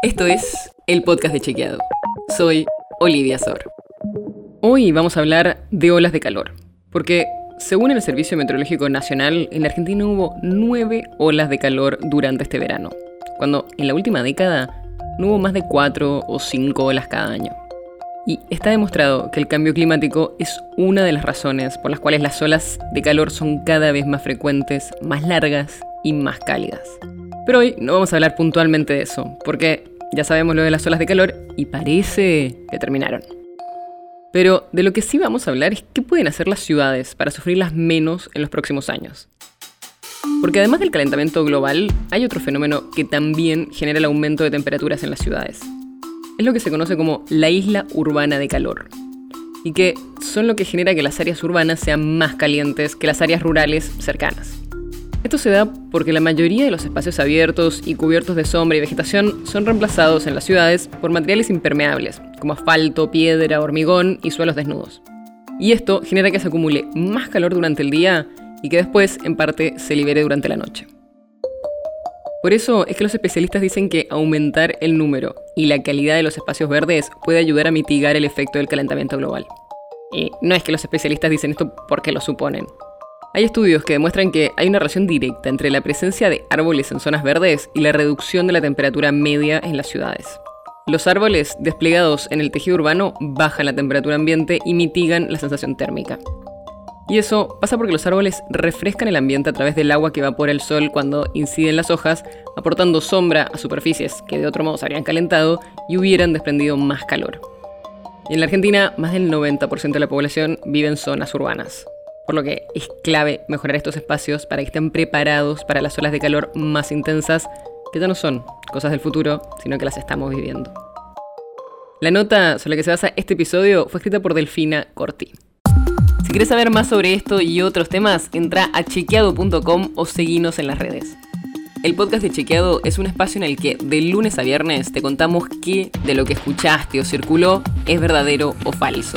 Esto es el podcast de Chequeado. Soy Olivia Sor. Hoy vamos a hablar de olas de calor, porque según el Servicio Meteorológico Nacional, en la Argentina hubo nueve olas de calor durante este verano, cuando en la última década no hubo más de cuatro o cinco olas cada año. Y está demostrado que el cambio climático es una de las razones por las cuales las olas de calor son cada vez más frecuentes, más largas y más cálidas. Pero hoy no vamos a hablar puntualmente de eso, porque ya sabemos lo de las olas de calor y parece que terminaron. Pero de lo que sí vamos a hablar es qué pueden hacer las ciudades para sufrirlas menos en los próximos años. Porque además del calentamiento global, hay otro fenómeno que también genera el aumento de temperaturas en las ciudades. Es lo que se conoce como la isla urbana de calor. Y que son lo que genera que las áreas urbanas sean más calientes que las áreas rurales cercanas. Esto se da porque la mayoría de los espacios abiertos y cubiertos de sombra y vegetación son reemplazados en las ciudades por materiales impermeables, como asfalto, piedra, hormigón y suelos desnudos. Y esto genera que se acumule más calor durante el día y que después, en parte, se libere durante la noche. Por eso es que los especialistas dicen que aumentar el número y la calidad de los espacios verdes puede ayudar a mitigar el efecto del calentamiento global. Y no es que los especialistas dicen esto porque lo suponen. Hay estudios que demuestran que hay una relación directa entre la presencia de árboles en zonas verdes y la reducción de la temperatura media en las ciudades. Los árboles desplegados en el tejido urbano bajan la temperatura ambiente y mitigan la sensación térmica. Y eso pasa porque los árboles refrescan el ambiente a través del agua que evapora el sol cuando inciden las hojas, aportando sombra a superficies que de otro modo se habrían calentado y hubieran desprendido más calor. En la Argentina, más del 90% de la población vive en zonas urbanas por lo que es clave mejorar estos espacios para que estén preparados para las olas de calor más intensas, que ya no son cosas del futuro, sino que las estamos viviendo. La nota sobre la que se basa este episodio fue escrita por Delfina Corti. Si quieres saber más sobre esto y otros temas, entra a chequeado.com o seguinos en las redes. El podcast de Chequeado es un espacio en el que de lunes a viernes te contamos qué de lo que escuchaste o circuló es verdadero o falso.